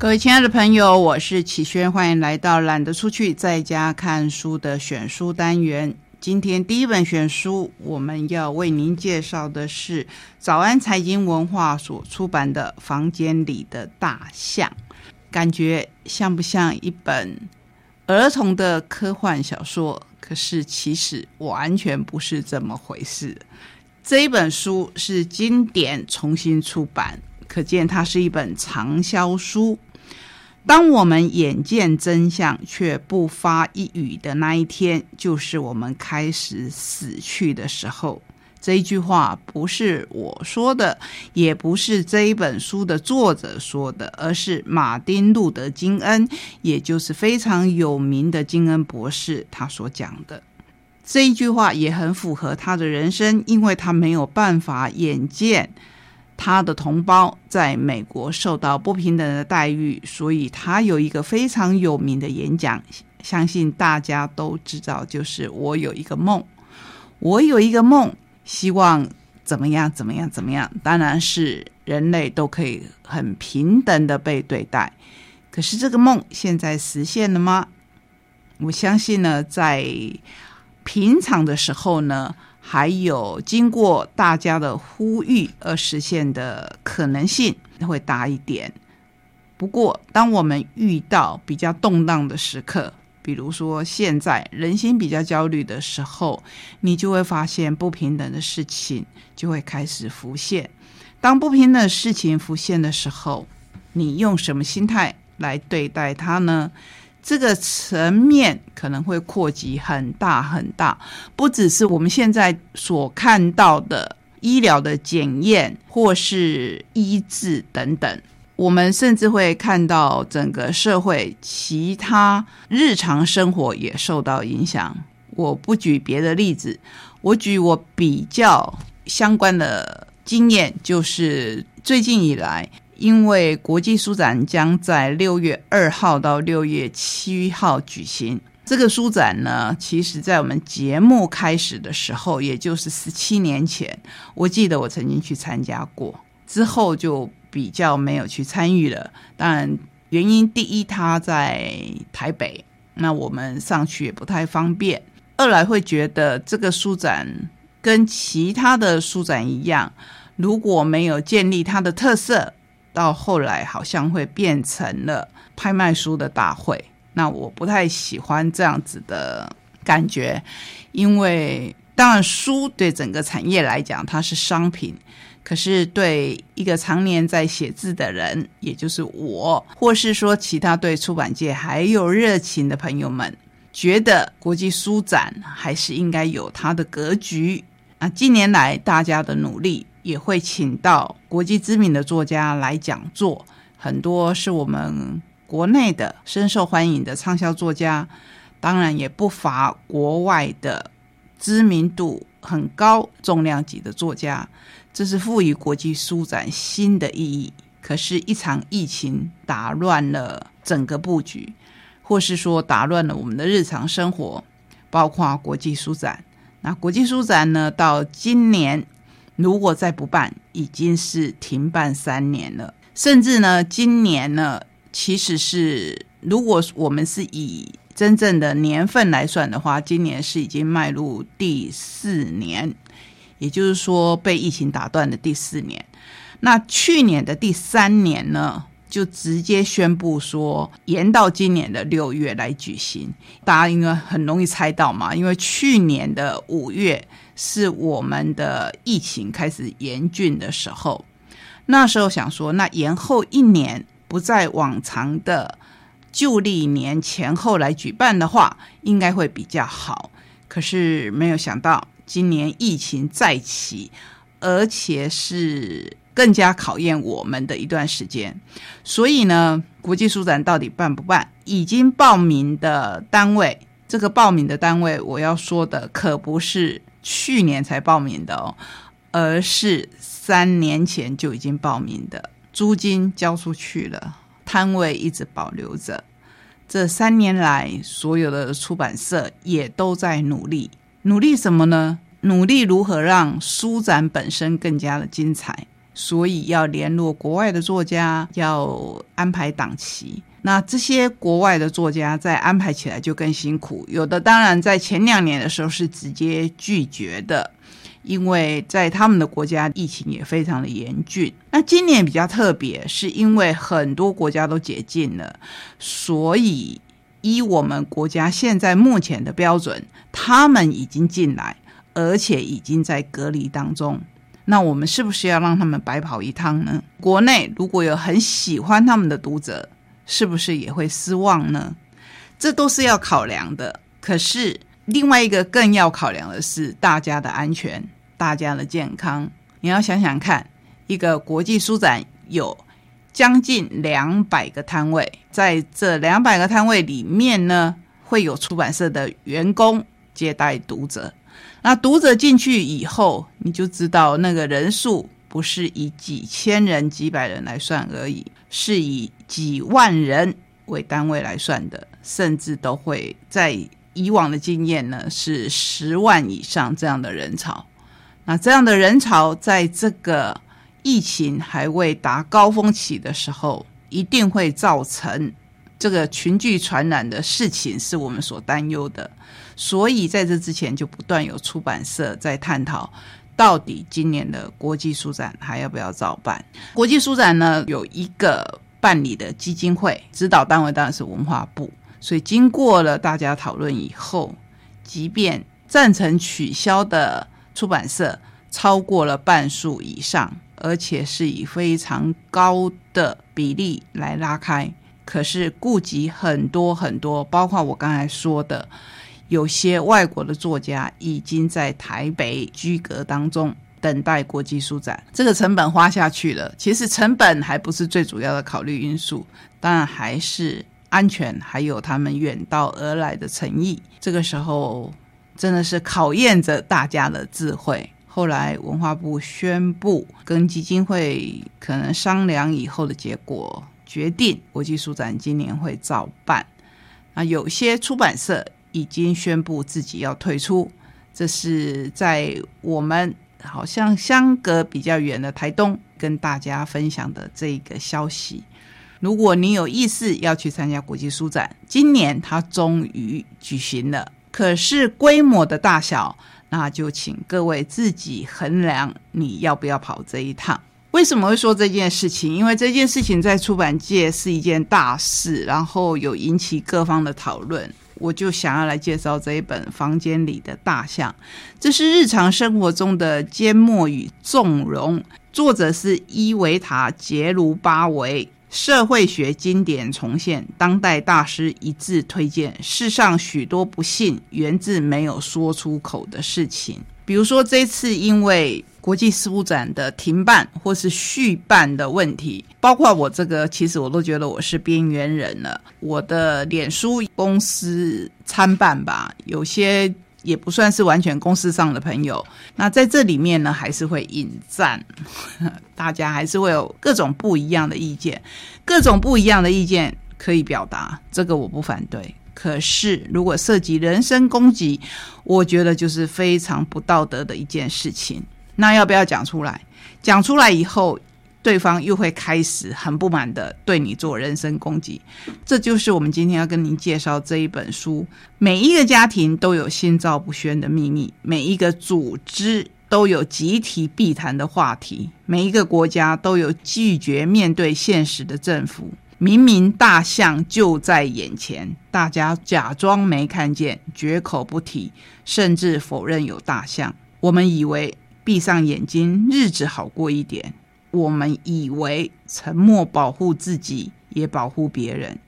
各位亲爱的朋友，我是启轩，欢迎来到懒得出去在家看书的选书单元。今天第一本选书，我们要为您介绍的是早安财经文化所出版的《房间里的大象》，感觉像不像一本儿童的科幻小说？可是其实完全不是这么回事。这本书是经典重新出版，可见它是一本畅销书。当我们眼见真相却不发一语的那一天，就是我们开始死去的时候。这一句话不是我说的，也不是这一本书的作者说的，而是马丁·路德·金恩，也就是非常有名的金恩博士他所讲的。这一句话也很符合他的人生，因为他没有办法眼见。他的同胞在美国受到不平等的待遇，所以他有一个非常有名的演讲，相信大家都知道，就是“我有一个梦，我有一个梦，希望怎么样怎么样怎么样”。当然是人类都可以很平等的被对待。可是这个梦现在实现了吗？我相信呢，在平常的时候呢。还有经过大家的呼吁而实现的可能性会大一点。不过，当我们遇到比较动荡的时刻，比如说现在人心比较焦虑的时候，你就会发现不平等的事情就会开始浮现。当不平等的事情浮现的时候，你用什么心态来对待它呢？这个层面可能会扩及很大很大，不只是我们现在所看到的医疗的检验或是医治等等，我们甚至会看到整个社会其他日常生活也受到影响。我不举别的例子，我举我比较相关的经验，就是最近以来。因为国际书展将在六月二号到六月七号举行，这个书展呢，其实在我们节目开始的时候，也就是十七年前，我记得我曾经去参加过，之后就比较没有去参与了。当然，原因第一，它在台北，那我们上去也不太方便；二来会觉得这个书展跟其他的书展一样，如果没有建立它的特色。到后来好像会变成了拍卖书的大会，那我不太喜欢这样子的感觉，因为当然书对整个产业来讲它是商品，可是对一个常年在写字的人，也就是我，或是说其他对出版界还有热情的朋友们，觉得国际书展还是应该有它的格局啊。近年来大家的努力。也会请到国际知名的作家来讲座，很多是我们国内的深受欢迎的畅销作家，当然也不乏国外的知名度很高、重量级的作家。这是赋予国际书展新的意义。可是，一场疫情打乱了整个布局，或是说打乱了我们的日常生活，包括国际书展。那国际书展呢，到今年。如果再不办，已经是停办三年了。甚至呢，今年呢，其实是如果我们是以真正的年份来算的话，今年是已经迈入第四年，也就是说被疫情打断的第四年。那去年的第三年呢，就直接宣布说延到今年的六月来举行。大家应该很容易猜到嘛，因为去年的五月。是我们的疫情开始严峻的时候，那时候想说，那延后一年，不在往常的旧历年前后来举办的话，应该会比较好。可是没有想到，今年疫情再起，而且是更加考验我们的一段时间。所以呢，国际书展到底办不办？已经报名的单位，这个报名的单位，我要说的可不是。去年才报名的哦，而是三年前就已经报名的，租金交出去了，摊位一直保留着。这三年来，所有的出版社也都在努力，努力什么呢？努力如何让书展本身更加的精彩。所以要联络国外的作家，要安排档期。那这些国外的作家在安排起来就更辛苦，有的当然在前两年的时候是直接拒绝的，因为在他们的国家疫情也非常的严峻。那今年比较特别，是因为很多国家都解禁了，所以依我们国家现在目前的标准，他们已经进来，而且已经在隔离当中。那我们是不是要让他们白跑一趟呢？国内如果有很喜欢他们的读者，是不是也会失望呢？这都是要考量的。可是另外一个更要考量的是大家的安全、大家的健康。你要想想看，一个国际书展有将近两百个摊位，在这两百个摊位里面呢，会有出版社的员工接待读者。那读者进去以后，你就知道那个人数不是以几千人、几百人来算而已，是以几万人为单位来算的，甚至都会在以往的经验呢，是十万以上这样的人潮。那这样的人潮，在这个疫情还未达高峰期的时候，一定会造成这个群聚传染的事情，是我们所担忧的。所以在这之前，就不断有出版社在探讨，到底今年的国际书展还要不要照办？国际书展呢，有一个办理的基金会，指导单位当然是文化部。所以经过了大家讨论以后，即便赞成取消的出版社超过了半数以上，而且是以非常高的比例来拉开，可是顾及很多很多，包括我刚才说的。有些外国的作家已经在台北居阁当中等待国际书展，这个成本花下去了。其实成本还不是最主要的考虑因素，当然还是安全，还有他们远道而来的诚意。这个时候真的是考验着大家的智慧。后来文化部宣布跟基金会可能商量以后的结果，决定国际书展今年会照办。那有些出版社。已经宣布自己要退出，这是在我们好像相隔比较远的台东跟大家分享的这个消息。如果你有意思要去参加国际书展，今年它终于举行了，可是规模的大小，那就请各位自己衡量你要不要跑这一趟。为什么会说这件事情？因为这件事情在出版界是一件大事，然后有引起各方的讨论。我就想要来介绍这一本《房间里的大象》，这是日常生活中的缄默与纵容。作者是伊维塔·杰卢巴维，社会学经典重现，当代大师一致推荐。世上许多不幸源自没有说出口的事情，比如说这次因为。国际事务展的停办或是续办的问题，包括我这个，其实我都觉得我是边缘人了。我的脸书公司参办吧，有些也不算是完全公司上的朋友。那在这里面呢，还是会引战，大家还是会有各种不一样的意见，各种不一样的意见可以表达，这个我不反对。可是如果涉及人身攻击，我觉得就是非常不道德的一件事情。那要不要讲出来？讲出来以后，对方又会开始很不满的对你做人身攻击。这就是我们今天要跟您介绍这一本书。每一个家庭都有心照不宣的秘密，每一个组织都有集体避谈的话题，每一个国家都有拒绝面对现实的政府。明明大象就在眼前，大家假装没看见，绝口不提，甚至否认有大象。我们以为。闭上眼睛，日子好过一点。我们以为沉默保护自己，也保护别人。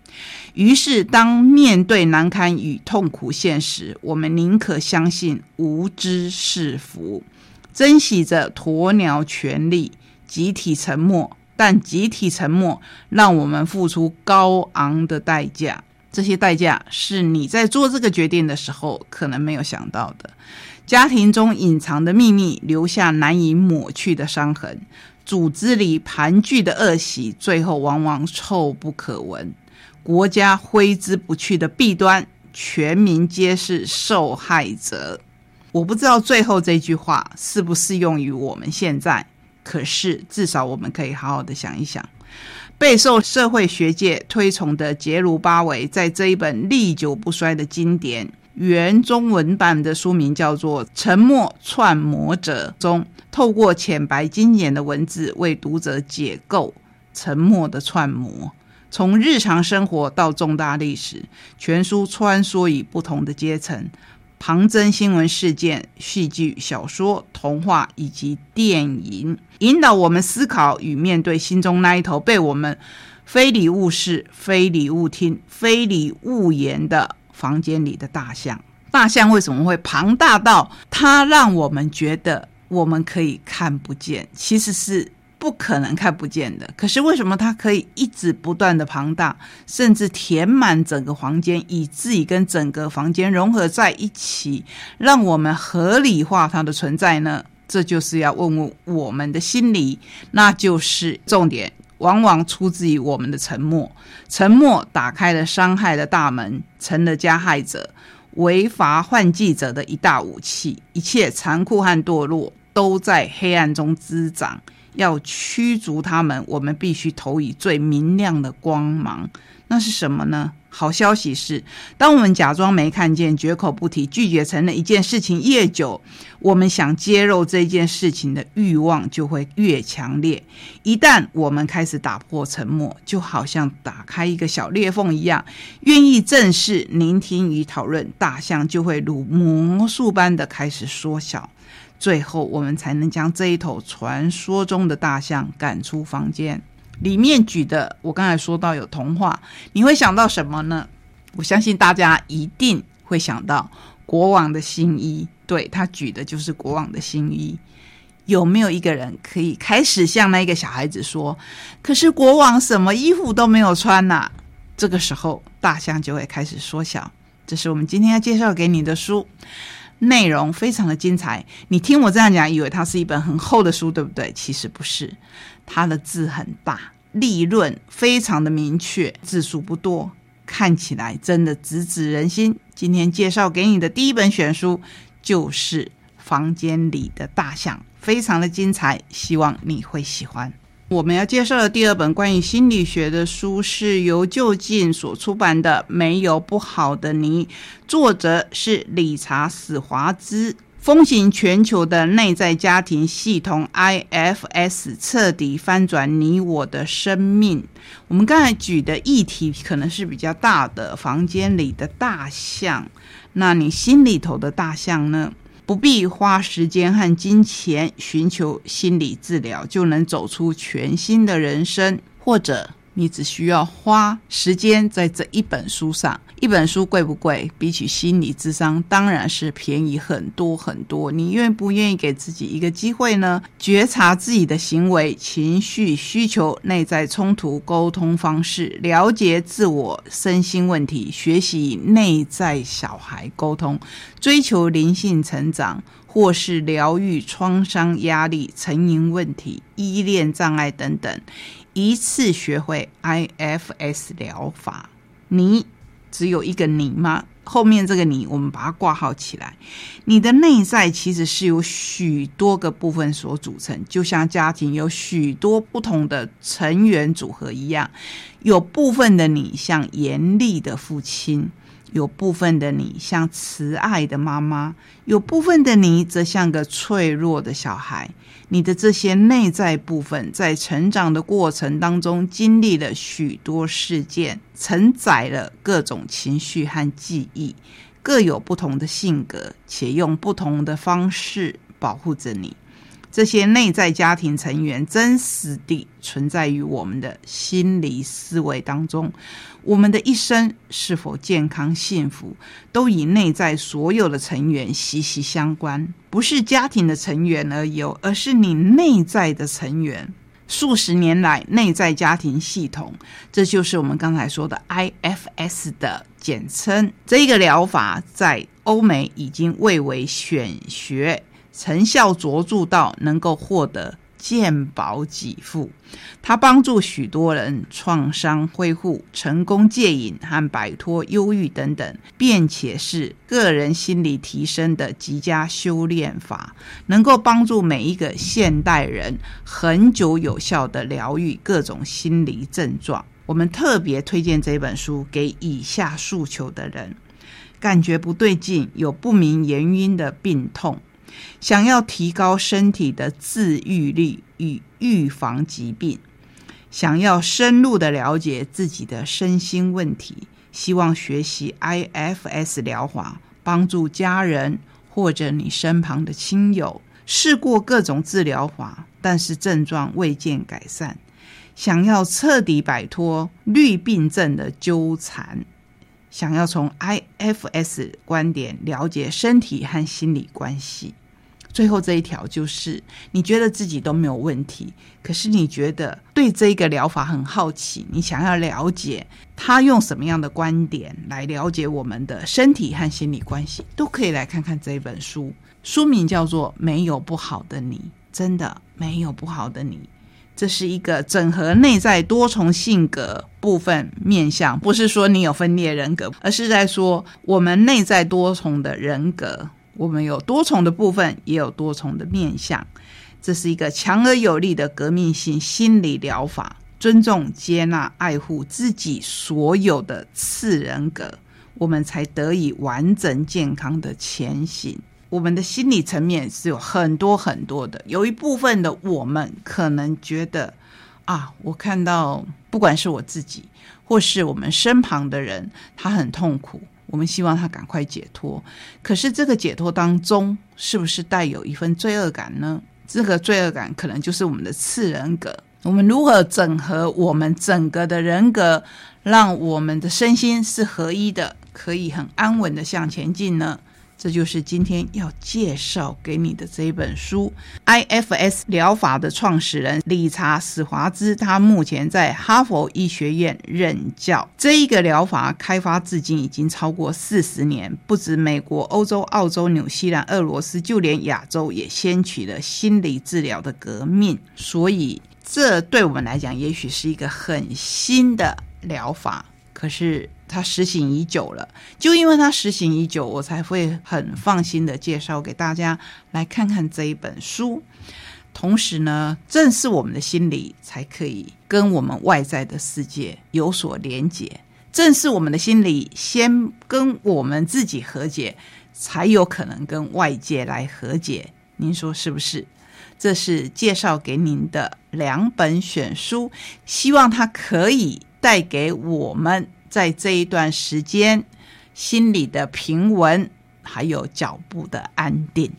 于是，当面对难堪与痛苦现实，我们宁可相信无知是福，珍惜着鸵鸟权利，集体沉默。但集体沉默让我们付出高昂的代价，这些代价是你在做这个决定的时候可能没有想到的。家庭中隐藏的秘密，留下难以抹去的伤痕；组织里盘踞的恶习，最后往往臭不可闻；国家挥之不去的弊端，全民皆是受害者。我不知道最后这句话适不适用于我们现在，可是至少我们可以好好的想一想。备受社会学界推崇的杰鲁巴维，在这一本历久不衰的经典原中文版的书名叫做《沉默串魔者》中，透过浅白精简的文字，为读者解构沉默的串魔。从日常生活到重大历史，全书穿梭于不同的阶层。旁征新闻事件、戏剧、小说、童话以及电影，引导我们思考与面对心中那一头被我们非礼勿视、非礼勿听、非礼勿言的房间里的大象。大象为什么会庞大到它让我们觉得我们可以看不见？其实是。不可能看不见的，可是为什么它可以一直不断的庞大，甚至填满整个房间，以至于跟整个房间融合在一起，让我们合理化它的存在呢？这就是要问问我们的心理，那就是重点，往往出自于我们的沉默。沉默打开了伤害的大门，成了加害者、违法换记者的一大武器。一切残酷和堕落都在黑暗中滋长。要驱逐他们，我们必须投以最明亮的光芒。那是什么呢？好消息是，当我们假装没看见、绝口不提、拒绝承认一件事情越久，我们想揭露这件事情的欲望就会越强烈。一旦我们开始打破沉默，就好像打开一个小裂缝一样，愿意正视、聆听与讨论，大象就会如魔术般的开始缩小。最后，我们才能将这一头传说中的大象赶出房间。里面举的，我刚才说到有童话，你会想到什么呢？我相信大家一定会想到国王的新衣。对他举的就是国王的新衣。有没有一个人可以开始向那个小孩子说：“可是国王什么衣服都没有穿呐？”这个时候，大象就会开始缩小。这是我们今天要介绍给你的书。内容非常的精彩，你听我这样讲，以为它是一本很厚的书，对不对？其实不是，它的字很大，立论非常的明确，字数不多，看起来真的直指人心。今天介绍给你的第一本选书就是《房间里的大象》，非常的精彩，希望你会喜欢。我们要介绍的第二本关于心理学的书是由就近所出版的《没有不好的你》，作者是理查史华兹。风行全球的内在家庭系统 IFS 彻底翻转你我的生命。我们刚才举的议题可能是比较大的，房间里的大象，那你心里头的大象呢？不必花时间和金钱寻求心理治疗，就能走出全新的人生，或者。你只需要花时间在这一本书上。一本书贵不贵？比起心理智商，当然是便宜很多很多。你愿不愿意给自己一个机会呢？觉察自己的行为、情绪、需求、内在冲突、沟通方式，了解自我身心问题，学习内在小孩沟通，追求灵性成长，或是疗愈创伤、压力、成瘾问题、依恋障碍等等。一次学会 IFS 疗法，你只有一个你吗？后面这个你，我们把它挂号起来。你的内在其实是由许多个部分所组成，就像家庭有许多不同的成员组合一样。有部分的你像严厉的父亲。有部分的你像慈爱的妈妈，有部分的你则像个脆弱的小孩。你的这些内在部分在成长的过程当中，经历了许多事件，承载了各种情绪和记忆，各有不同的性格，且用不同的方式保护着你。这些内在家庭成员真实地存在于我们的心理思维当中。我们的一生是否健康幸福，都与内在所有的成员息息相关。不是家庭的成员而有，而是你内在的成员。数十年来，内在家庭系统，这就是我们刚才说的 IFS 的简称。这个疗法在欧美已经蔚为显学。成效卓著到能够获得健保给付，它帮助许多人创伤恢复、成功戒瘾和摆脱忧郁等等，并且是个人心理提升的极佳修炼法，能够帮助每一个现代人很久有效的疗愈各种心理症状。我们特别推荐这本书给以下诉求的人：感觉不对劲、有不明原因的病痛。想要提高身体的自愈力与预防疾病，想要深入的了解自己的身心问题，希望学习 IFS 疗法，帮助家人或者你身旁的亲友，试过各种治疗法，但是症状未见改善，想要彻底摆脱绿病症的纠缠，想要从 IFS 观点了解身体和心理关系。最后这一条就是，你觉得自己都没有问题，可是你觉得对这个疗法很好奇，你想要了解他用什么样的观点来了解我们的身体和心理关系，都可以来看看这本书。书名叫做《没有不好的你》，真的没有不好的你。这是一个整合内在多重性格部分面相，不是说你有分裂人格，而是在说我们内在多重的人格。我们有多重的部分，也有多重的面相，这是一个强而有力的革命性心理疗法。尊重、接纳、爱护自己所有的次人格，我们才得以完整健康的前行。我们的心理层面是有很多很多的，有一部分的我们可能觉得啊，我看到不管是我自己或是我们身旁的人，他很痛苦。我们希望他赶快解脱，可是这个解脱当中是不是带有一份罪恶感呢？这个罪恶感可能就是我们的次人格。我们如何整合我们整个的人格，让我们的身心是合一的，可以很安稳的向前进呢？这就是今天要介绍给你的这一本书，IFS 疗法的创始人理查史华兹，他目前在哈佛医学院任教。这一个疗法开发至今已经超过四十年，不止美国、欧洲、澳洲、纽西兰、俄罗斯，就连亚洲也掀起了心理治疗的革命。所以，这对我们来讲，也许是一个很新的疗法。可是。它实行已久了，就因为它实行已久，我才会很放心的介绍给大家来看看这一本书。同时呢，正是我们的心理才可以跟我们外在的世界有所连结，正是我们的心理先跟我们自己和解，才有可能跟外界来和解。您说是不是？这是介绍给您的两本选书，希望它可以带给我们。在这一段时间，心里的平稳，还有脚步的安定。